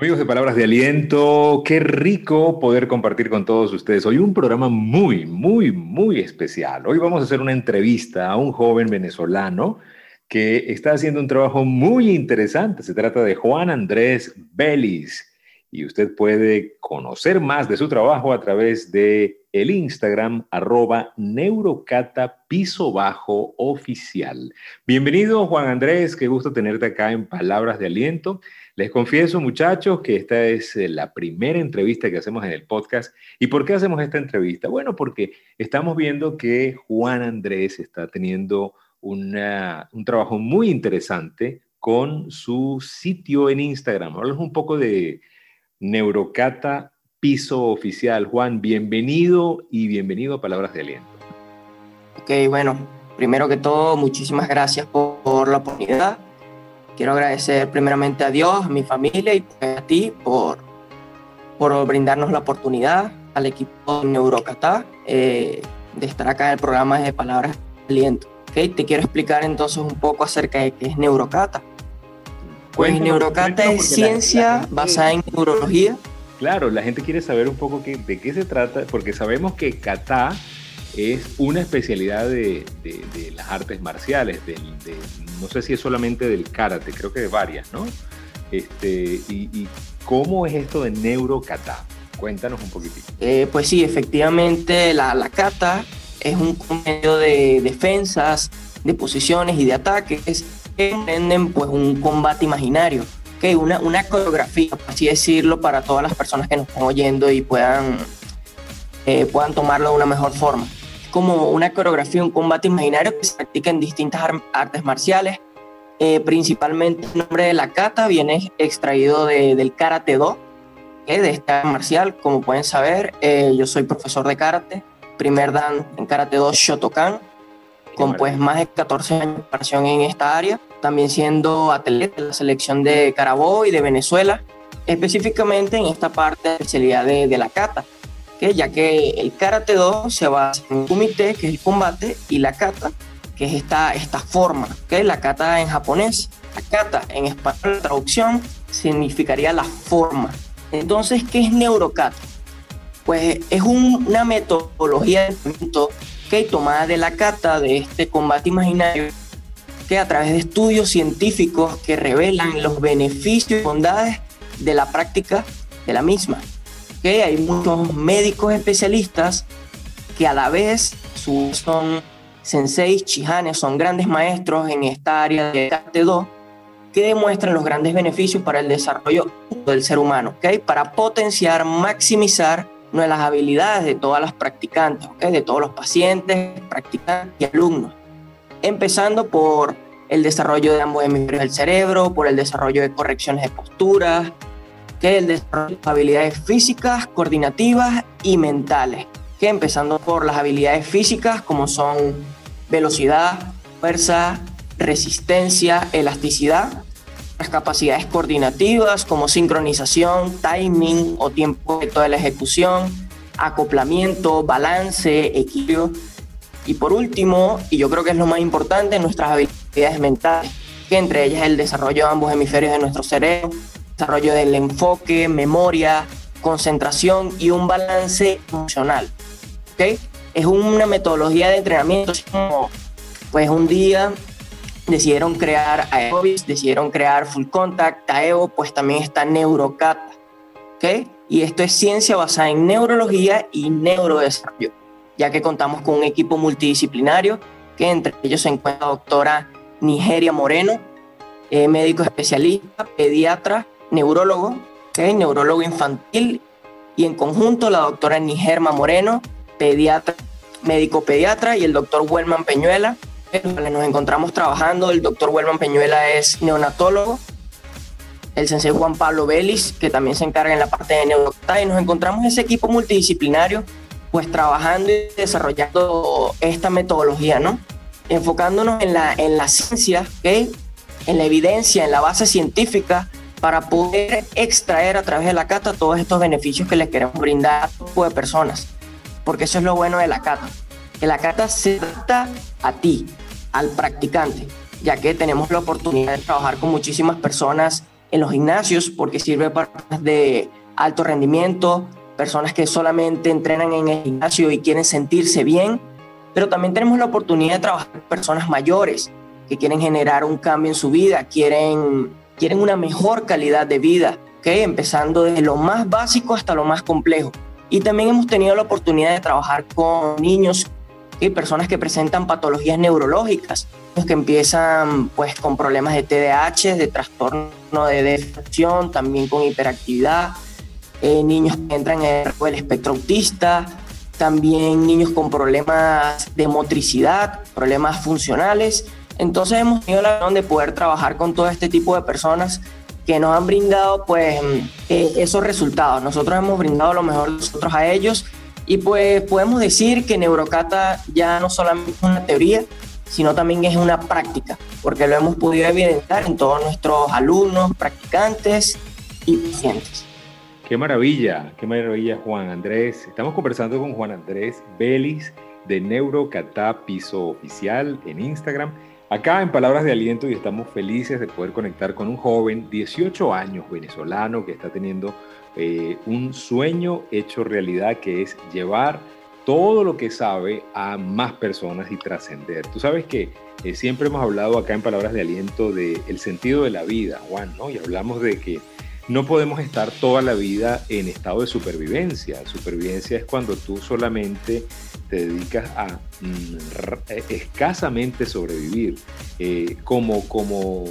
Amigos de Palabras de Aliento, qué rico poder compartir con todos ustedes. Hoy un programa muy, muy, muy especial. Hoy vamos a hacer una entrevista a un joven venezolano que está haciendo un trabajo muy interesante. Se trata de Juan Andrés Vélez y usted puede conocer más de su trabajo a través de el Instagram arroba neurocata piso bajo oficial. Bienvenido Juan Andrés, qué gusto tenerte acá en Palabras de Aliento. Les confieso, muchachos, que esta es eh, la primera entrevista que hacemos en el podcast. ¿Y por qué hacemos esta entrevista? Bueno, porque estamos viendo que Juan Andrés está teniendo un trabajo muy interesante con su sitio en Instagram. Hablamos un poco de Neurocata Piso Oficial. Juan, bienvenido y bienvenido a Palabras de Aliento. Ok, bueno, primero que todo, muchísimas gracias por, por la oportunidad Quiero agradecer primeramente a Dios, a mi familia y a ti por, por brindarnos la oportunidad, al equipo de Neurocatá, eh, de estar acá en el programa de Palabras de Aliento. Okay, te quiero explicar entonces un poco acerca de qué es Neurocata. Pues Neurocata es ciencia basada en neurología. Claro, la gente quiere saber un poco de qué se trata, porque sabemos que Kata es una especialidad de, las artes marciales, no sé si es solamente del karate, creo que de varias, ¿no? Este, y, cómo es esto de neurokata? Cuéntanos un poquitito. Eh, pues sí, efectivamente la, kata es un medio de defensas, de posiciones y de ataques que emprenden pues un combate imaginario, que una, una coreografía, por así decirlo, para todas las personas que nos están oyendo y puedan, eh, puedan tomarlo de una mejor forma como una coreografía, un combate imaginario que se practica en distintas artes marciales. Eh, principalmente el nombre de la kata viene extraído del karate do, de este arte marcial. Como pueden saber, eh, yo soy profesor de karate, primer dan en karate do Shotokan, con pues más de 14 años de preparación en esta área, también siendo atleta de la selección de Carabobo y de Venezuela, específicamente en esta parte de especialidad de, de la kata ya que el Karate Do se basa en un kumite, que es el combate, y la kata, que es esta, esta forma, ¿okay? la kata en japonés. La kata en español, la traducción, significaría la forma. Entonces, ¿qué es neurokata? Pues es una metodología de entrenamiento que tomada de la kata, de este combate imaginario, que a través de estudios científicos que revelan los beneficios y bondades de la práctica de la misma que hay muchos médicos especialistas que a la vez son senseis, chihanes, son grandes maestros en esta área de Karate Do que demuestran los grandes beneficios para el desarrollo del ser humano, ¿okay? para potenciar, maximizar las habilidades de todas las practicantes, ¿okay? de todos los pacientes, practicantes y alumnos, empezando por el desarrollo de ambos hemisferios del cerebro, por el desarrollo de correcciones de posturas, que el desarrollo de habilidades físicas, coordinativas y mentales, que empezando por las habilidades físicas como son velocidad, fuerza, resistencia, elasticidad, las capacidades coordinativas como sincronización, timing o tiempo de toda la ejecución, acoplamiento, balance, equilibrio. Y por último, y yo creo que es lo más importante, nuestras habilidades mentales, que entre ellas el desarrollo de ambos hemisferios de nuestro cerebro, desarrollo del enfoque, memoria, concentración y un balance emocional. ¿okay? Es una metodología de entrenamiento, como pues un día decidieron crear aerobics, decidieron crear full contact, TAEO, pues también está Neurocata. ¿okay? Y esto es ciencia basada en neurología y neurodesarrollo, ya que contamos con un equipo multidisciplinario, que entre ellos se encuentra la doctora Nigeria Moreno, eh, médico especialista, pediatra, neurólogo, ¿okay? neurólogo infantil, y en conjunto la doctora Nigerma Moreno, pediatra, médico pediatra, y el doctor Wellman Peñuela, nos encontramos trabajando. El doctor Wellman Peñuela es neonatólogo, el sensei Juan Pablo Vélez, que también se encarga en la parte de neurocta, y nos encontramos ese equipo multidisciplinario, pues trabajando y desarrollando esta metodología, ¿no? Enfocándonos en la, en la ciencia, ¿okay? en la evidencia, en la base científica, para poder extraer a través de la cata todos estos beneficios que les queremos brindar a tipo de personas. Porque eso es lo bueno de la cata, que la cata se trata a ti, al practicante, ya que tenemos la oportunidad de trabajar con muchísimas personas en los gimnasios porque sirve para de alto rendimiento, personas que solamente entrenan en el gimnasio y quieren sentirse bien, pero también tenemos la oportunidad de trabajar con personas mayores que quieren generar un cambio en su vida, quieren, quieren una mejor calidad de vida, ¿okay? empezando desde lo más básico hasta lo más complejo. Y también hemos tenido la oportunidad de trabajar con niños y personas que presentan patologías neurológicas, que empiezan pues con problemas de TDAH, de trastorno de depresión, también con hiperactividad, eh, niños que entran en el espectro autista, también niños con problemas de motricidad, problemas funcionales. Entonces hemos tenido la opción de poder trabajar con todo este tipo de personas que nos han brindado pues eh, esos resultados. Nosotros hemos brindado lo mejor nosotros a ellos y pues podemos decir que Neurocata ya no solamente es una teoría, sino también es una práctica, porque lo hemos podido evidenciar en todos nuestros alumnos, practicantes y pacientes. Qué maravilla, qué maravilla Juan Andrés. Estamos conversando con Juan Andrés Belis de Neurocata Piso Oficial en Instagram. Acá en Palabras de Aliento y estamos felices de poder conectar con un joven, 18 años, venezolano, que está teniendo eh, un sueño hecho realidad que es llevar todo lo que sabe a más personas y trascender. Tú sabes que eh, siempre hemos hablado acá en Palabras de Aliento del el sentido de la vida, Juan, ¿no? Y hablamos de que no podemos estar toda la vida en estado de supervivencia. Supervivencia es cuando tú solamente te dedicas a mm, eh, escasamente sobrevivir como, como,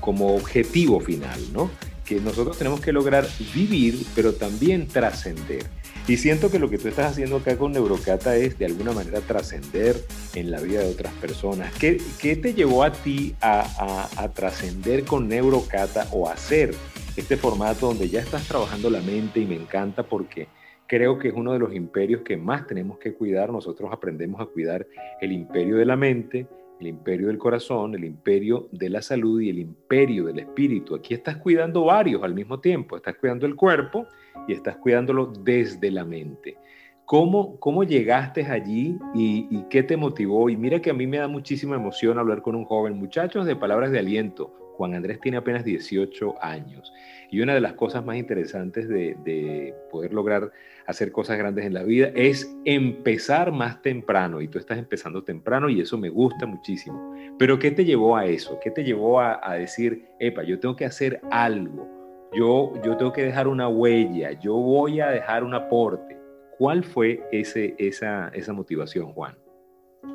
como objetivo final, ¿no? que nosotros tenemos que lograr vivir, pero también trascender. Y siento que lo que tú estás haciendo acá con Neurocata es de alguna manera trascender en la vida de otras personas. ¿Qué, qué te llevó a ti a, a, trascender con Neurocata o a hacer este formato donde ya estás trabajando la mente y me encanta porque creo que es uno de los imperios que más tenemos que cuidar. Nosotros aprendemos a cuidar el imperio de la mente, el imperio del corazón, el imperio de la salud y el imperio del espíritu. Aquí estás cuidando varios al mismo tiempo. Estás cuidando el cuerpo y estás cuidándolo desde la mente. ¿Cómo, cómo llegaste allí y, y, qué te motivó? Y mira que a mí me da muchísima emoción hablar con un joven. Muchachos de palabras de aliento, Juan Andrés tiene apenas 18 años. Y una de las cosas más interesantes de, de poder lograr hacer cosas grandes en la vida es empezar más temprano y tú estás empezando temprano y eso me gusta muchísimo. Pero ¿qué te llevó a eso? ¿Qué te llevó a, decir, epa, yo tengo que hacer algo, yo, yo tengo que dejar una huella, yo voy a dejar un aporte? ¿Cuál fue esa motivación, Juan?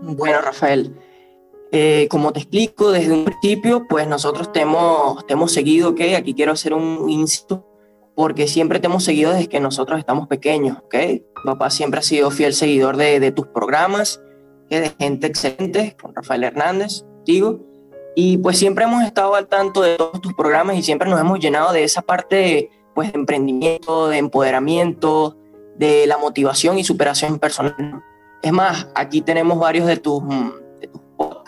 Bueno, Rafael, eh, como te explico desde un principio, pues nosotros te hemos, te hemos seguido, ¿ok? Aquí quiero hacer un inciso porque siempre te hemos seguido desde que nosotros estamos pequeños, ¿ok? Papá siempre ha sido fiel seguidor de, de tus programas, de gente excelente, con Rafael Hernández, digo, y pues siempre hemos estado al tanto de todos tus programas y siempre nos hemos llenado de esa parte, pues, de emprendimiento, de empoderamiento, de la motivación y superación personal. Es más, aquí tenemos varios de tus,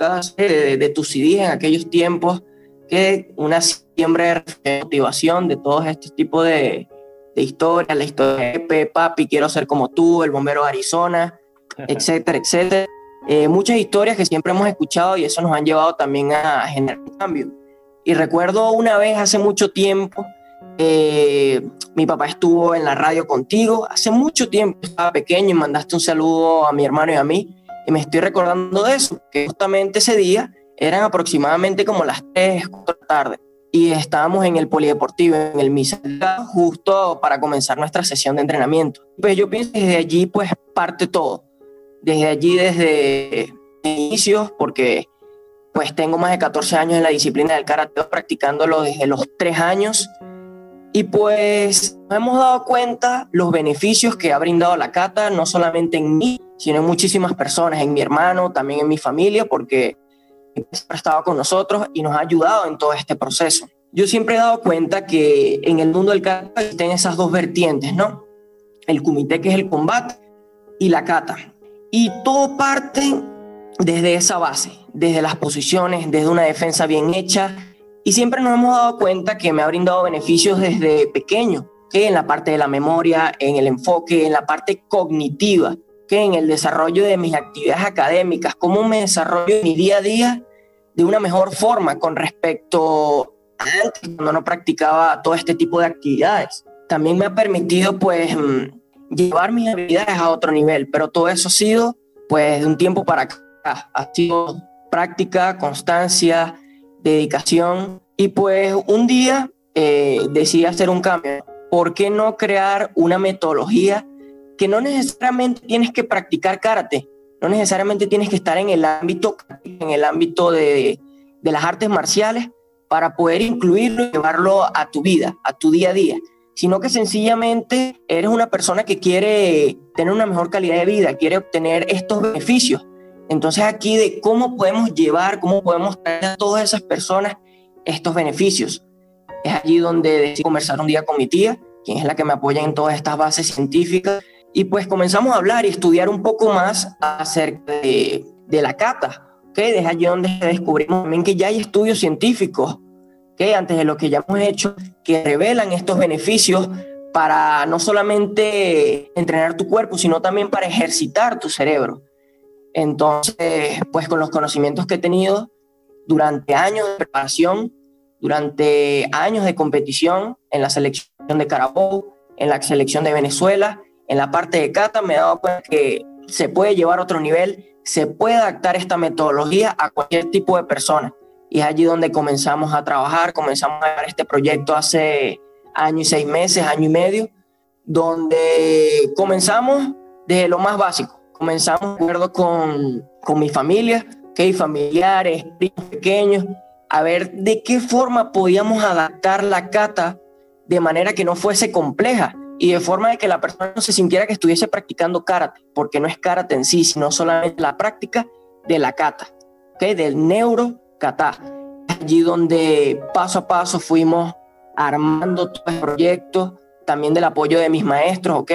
de tus podcasts, de, de tus CDs en aquellos tiempos que una siempre de motivación de todos estos tipos de, de historias, la historia de Papi, quiero ser como tú, el bombero de Arizona, etcétera, etcétera. Eh, muchas historias que siempre hemos escuchado y eso nos han llevado también a generar un cambio. Y recuerdo una vez hace mucho tiempo, eh, mi papá estuvo en la radio contigo, hace mucho tiempo, estaba pequeño y mandaste un saludo a mi hermano y a mí, y me estoy recordando de eso, que justamente ese día eran aproximadamente como las 3, 4 de la tarde y estábamos en el polideportivo, en el MISA, justo para comenzar nuestra sesión de entrenamiento. Pues yo pienso que desde allí pues parte todo. Desde allí, desde inicios, porque pues tengo más de 14 años en la disciplina del karate, practicándolo desde los 3 años. Y pues nos hemos dado cuenta los beneficios que ha brindado la kata, no solamente en mí, sino en muchísimas personas, en mi hermano, también en mi familia, porque ha estado con nosotros y nos ha ayudado en todo este proceso. Yo siempre he dado cuenta que en el mundo del kata existen esas dos vertientes, ¿no? El comité que es el combate y la kata. Y todo parte desde esa base, desde las posiciones, desde una defensa bien hecha. Y siempre nos hemos dado cuenta que me ha brindado beneficios desde pequeño, que en la parte de la memoria, en el enfoque, en la parte cognitiva, en el desarrollo de mis actividades académicas, cómo me desarrollo en mi día a día de una mejor forma con respecto antes, cuando no practicaba todo este tipo de actividades. También me ha permitido pues mm, llevar mis habilidades a otro nivel, pero todo eso ha sido pues de un tiempo para acá. Ha sido práctica, constancia, dedicación y pues un día eh, decidí hacer un cambio. ¿Por qué no crear una metodología que no necesariamente tienes que practicar karate? No necesariamente tienes que estar en el ámbito, en el ámbito de, de las artes marciales para poder incluirlo y llevarlo a tu vida, a tu día a día, sino que sencillamente eres una persona que quiere tener una mejor calidad de vida, quiere obtener estos beneficios. Entonces aquí de cómo podemos llevar, cómo podemos traer a todas esas personas estos beneficios. Es allí donde decidí conversar un día con mi tía, quien es la que me apoya en todas estas bases científicas, y pues comenzamos a hablar y estudiar un poco más acerca de, la cata, ¿okay? Desde allí donde descubrimos también que ya hay estudios científicos, ¿okay? Antes de lo que ya hemos hecho, que revelan estos beneficios para no solamente entrenar tu cuerpo, sino también para ejercitar tu cerebro. Entonces, pues con los conocimientos que he tenido durante años de preparación, durante años de competición en la selección de Carabobo, en la selección de Venezuela, en la parte de Cata, me he dado cuenta que se puede llevar a otro nivel, se puede adaptar esta metodología a cualquier tipo de persona. Y es allí donde comenzamos a trabajar, comenzamos a dar este proyecto hace año y seis meses, año y medio, donde comenzamos desde lo más básico. Comenzamos de acuerdo con, con mi familia, que familiares, primos pequeños, a ver de qué forma podíamos adaptar la cata de manera que no fuese compleja y de forma de que la persona no se sintiera que estuviese practicando karate, porque no es karate en sí, sino solamente la práctica de la kata, ¿okay? del neuro kata. Allí donde paso a paso fuimos armando todo el proyecto, también del apoyo de mis maestros, ¿ok?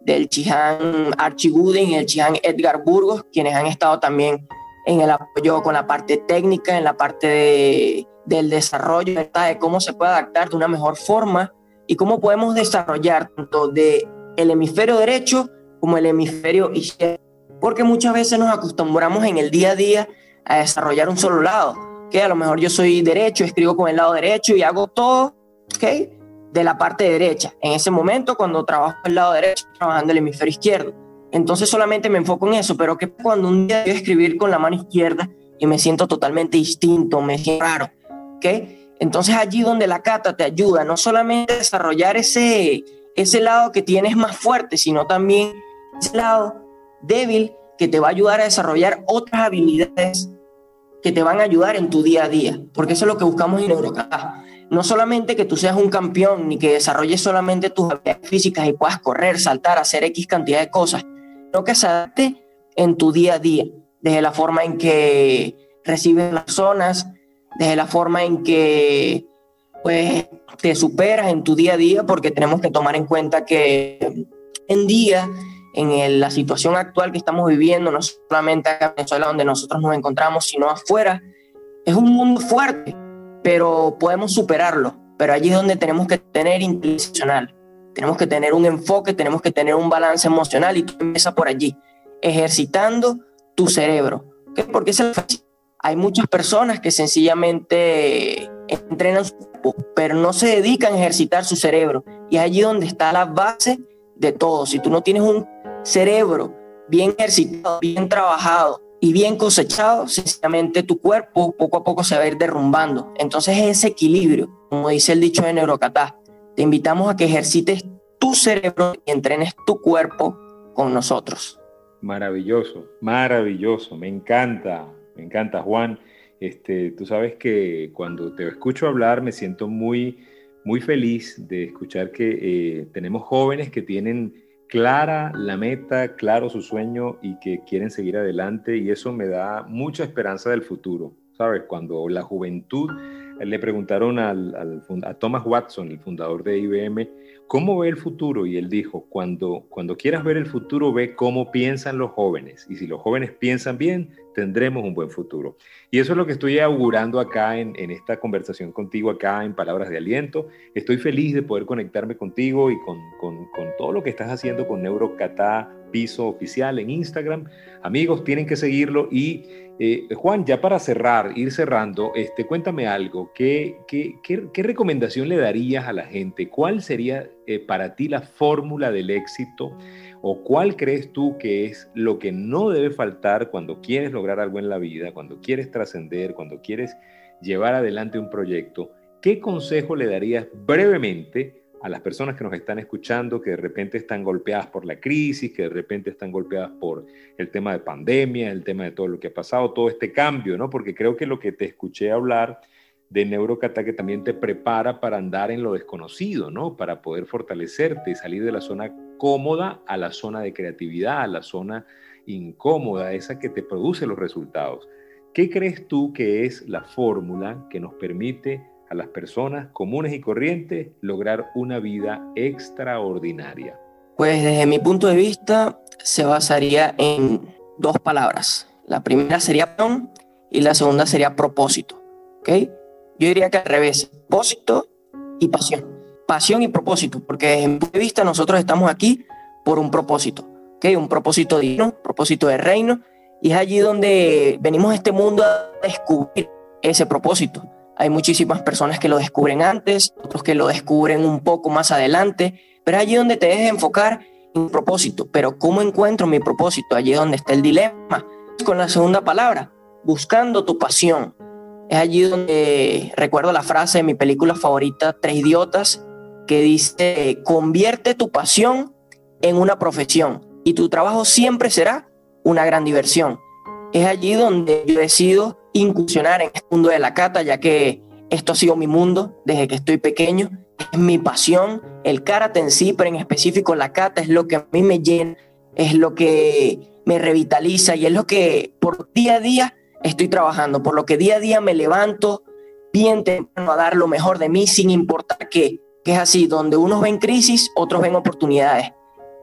Del Chihan Archie Gooden y el Chihan Edgar Burgos, quienes han estado también en el apoyo con la parte técnica, en la parte de, del desarrollo, de cómo se puede adaptar de una mejor forma y cómo podemos desarrollar tanto de el hemisferio derecho como el hemisferio izquierdo. Porque muchas veces nos acostumbramos en el día a día a desarrollar un solo lado, que a lo mejor yo soy derecho, escribo con el lado derecho y hago todo, ¿ok? De la parte derecha. En ese momento, cuando trabajo el lado derecho, trabajando el hemisferio izquierdo. Entonces solamente me enfoco en eso, pero que cuando un día a escribir con la mano izquierda y me siento totalmente distinto, me siento raro, ¿ok? Entonces allí donde la cata te ayuda no solamente a desarrollar ese, ese lado que tienes más fuerte, sino también ese lado débil que te va a ayudar a desarrollar otras habilidades que te van a ayudar en tu día a día, porque eso es lo que buscamos en Neurocata. No solamente que tú seas un campeón, ni que desarrolles solamente tus habilidades físicas y puedas correr, saltar, hacer X cantidad de cosas, sino que se adapte en tu día a día, desde la forma en que recibes las personas, desde la forma en que pues te superas en tu día a día, porque tenemos que tomar en cuenta que en día, en la situación actual que estamos viviendo, no solamente acá en Venezuela donde nosotros nos encontramos, sino afuera, es un mundo fuerte, pero podemos superarlo. Pero allí es donde tenemos que tener intencional, tenemos que tener un enfoque, tenemos que tener un balance emocional y tú empiezas por allí, ejercitando tu cerebro. ¿Qué? Porque es el. Hay muchas personas que sencillamente entrenan su cuerpo, pero no se dedican a ejercitar su cerebro. Y es allí donde está la base de todo. Si tú no tienes un cerebro bien ejercitado, bien trabajado y bien cosechado, sencillamente tu cuerpo poco a poco se va a ir derrumbando. Entonces ese equilibrio, como dice el dicho de Neurocatá, te invitamos a que ejercites tu cerebro y entrenes tu cuerpo con nosotros. Maravilloso, maravilloso, me encanta, me encanta, Juan. Este, tú sabes que cuando te escucho hablar me siento muy, muy feliz de escuchar que eh, tenemos jóvenes que tienen clara la meta, claro su sueño y que quieren seguir adelante y eso me da mucha esperanza del futuro. ¿Sabes? Cuando la juventud le preguntaron a Thomas Watson, el fundador de IBM, ¿cómo ve el futuro? Y él dijo, cuando, cuando quieras ver el futuro, ve cómo piensan los jóvenes. Y si los jóvenes piensan bien, tendremos un buen futuro. Y eso es lo que estoy augurando acá en, esta conversación contigo, acá en Palabras de Aliento. Estoy feliz de poder conectarme contigo y con, con, con todo lo que estás haciendo con Neurocatá Piso Oficial en Instagram. Amigos, tienen que seguirlo. Y eh, Juan, ya para cerrar, ir cerrando, este, cuéntame algo. ¿Qué, qué, qué, recomendación le darías a la gente? ¿Cuál sería eh, para ti la fórmula del éxito? ¿O cuál crees tú que es lo que no debe faltar cuando quieres lograr algo en la vida, cuando quieres trascender, cuando quieres llevar adelante un proyecto? ¿Qué consejo le darías brevemente a las personas que nos están escuchando, que de repente están golpeadas por la crisis, que de repente están golpeadas por el tema de pandemia, el tema de todo lo que ha pasado, todo este cambio, ¿no? Porque creo que lo que te escuché hablar de Neurocata que también te prepara para andar en lo desconocido, ¿no? Para poder fortalecerte y salir de la zona cómoda a la zona de creatividad, a la zona incómoda, esa que te produce los resultados. ¿Qué crees tú que es la fórmula que nos permite a las personas comunes y corrientes lograr una vida extraordinaria? Pues desde mi punto de vista se basaría en dos palabras. La primera sería pasión y la segunda sería propósito. ¿ok? Yo diría que al revés, propósito y pasión. Pasión y propósito, porque desde mi punto de vista nosotros estamos aquí por un propósito. ¿ok? Un propósito divino, propósito de reino, y es allí donde venimos a este mundo a descubrir ese propósito. Hay muchísimas personas que lo descubren antes, otros que lo descubren un poco más adelante, pero allí donde te dejes enfocar en propósito. Pero ¿cómo encuentro mi propósito? Allí donde está el dilema. Con la segunda palabra, buscando tu pasión. Es allí donde recuerdo la frase de mi película favorita, Tres Idiotas, que dice, convierte tu pasión en una profesión y tu trabajo siempre será una gran diversión. Es allí donde yo decido incursionar en este mundo de la cata, ya que esto ha sido mi mundo desde que estoy pequeño, es mi pasión, el karate en sí, pero en específico la cata es lo que a mí me llena, es lo que me revitaliza y es lo que por día a día estoy trabajando, por lo que día a día me levanto bien temprano a dar lo mejor de mí sin importar qué, que es así, donde unos ven crisis, otros ven oportunidades.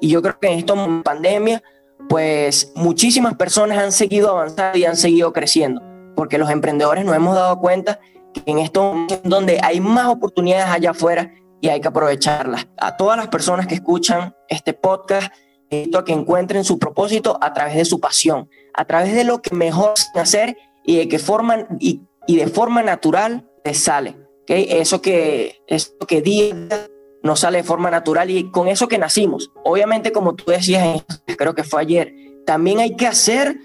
Y yo creo que en esta pandemia, pues muchísimas personas han seguido avanzando y han seguido creciendo porque los emprendedores nos hemos dado cuenta que en estos donde hay más oportunidades allá afuera y hay que aprovecharlas. A todas las personas que escuchan este podcast, invito a que encuentren su propósito a través de su pasión, a través de lo que mejor hacer y de que forman y, y de forma natural les sale. ¿okay? Eso que eso que día nos sale de forma natural y con eso que nacimos. Obviamente, como tú decías, creo que fue ayer, también hay que hacer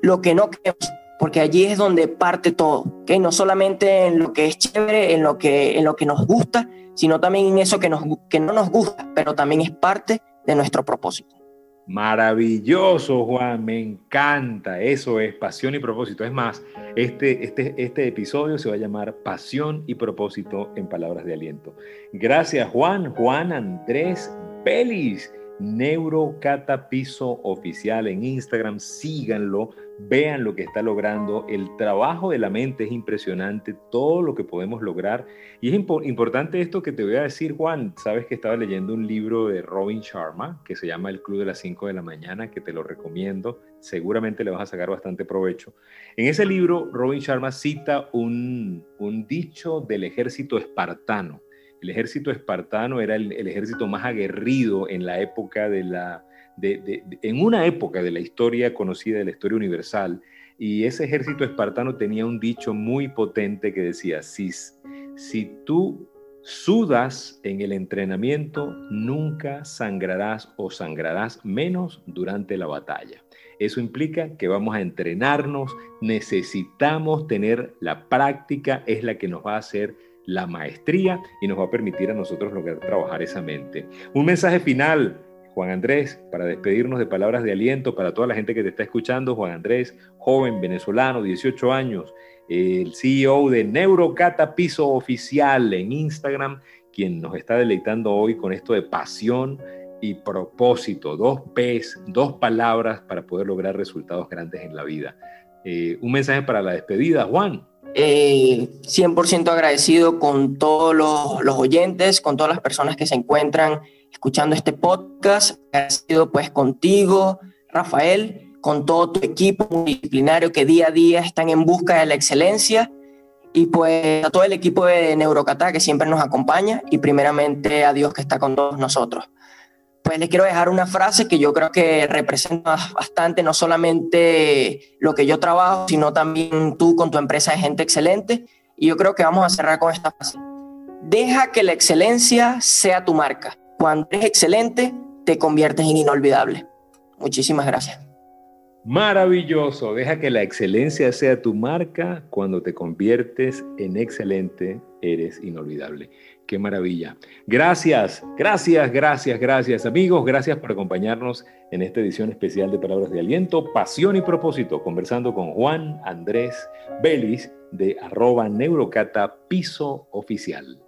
lo que no queremos porque allí es donde parte todo, ¿okay? no solamente en lo que es chévere, en lo que, en lo que nos gusta, sino también en eso que, nos, que no nos gusta, pero también es parte de nuestro propósito. Maravilloso, Juan, me encanta. Eso es pasión y propósito. Es más, este, este, este episodio se va a llamar Pasión y propósito en palabras de aliento. Gracias, Juan. Juan Andrés Pelis, Neurocatapiso Oficial en Instagram. Síganlo vean lo que está logrando, el trabajo de la mente es impresionante, todo lo que podemos lograr. Y es importante esto que te voy a decir, Juan, sabes que estaba leyendo un libro de Robin Sharma que se llama El Club de las 5 de la mañana, que te lo recomiendo, seguramente le vas a sacar bastante provecho. En ese libro, Robin Sharma cita un, dicho del ejército espartano. El ejército espartano era el ejército más aguerrido en la época de la en una época de la historia conocida, de la historia universal, y ese ejército espartano tenía un dicho muy potente que decía, si, si tú sudas en el entrenamiento, nunca sangrarás o sangrarás menos durante la batalla. Eso implica que vamos a entrenarnos, necesitamos tener la práctica, es la que nos va a hacer la maestría y nos va a permitir a nosotros lograr trabajar esa mente. Un mensaje final Juan Andrés, para despedirnos de palabras de aliento para toda la gente que te está escuchando, Juan Andrés, joven venezolano, 18 años, el CEO de Neurocata Piso Oficial en Instagram, quien nos está deleitando hoy con esto de pasión y propósito, dos P's, dos palabras para poder lograr resultados grandes en la vida. Eh, un mensaje para la despedida, Juan. 100% eh, agradecido con todos los, los oyentes, con todas las personas que se encuentran escuchando este podcast. Agradecido pues contigo, Rafael, con todo tu equipo multidisciplinario que día a día están en busca de la excelencia y pues a todo el equipo de Neurocatá que siempre nos acompaña y primeramente a Dios que está con todos nosotros. Pues les quiero dejar una frase que yo creo que representa bastante no solamente lo que yo trabajo, sino también tú con tu empresa de gente excelente. Y yo creo que vamos a cerrar con esta frase. Deja que la excelencia sea tu marca. Cuando eres excelente, te conviertes en inolvidable. Muchísimas gracias. Maravilloso. Deja que la excelencia sea tu marca. Cuando te conviertes en excelente, eres inolvidable. Qué maravilla. Gracias, gracias, gracias, gracias amigos. Gracias por acompañarnos en esta edición especial de Palabras de Aliento, Pasión y Propósito, conversando con Juan Andrés Belis de arroba neurocata piso oficial.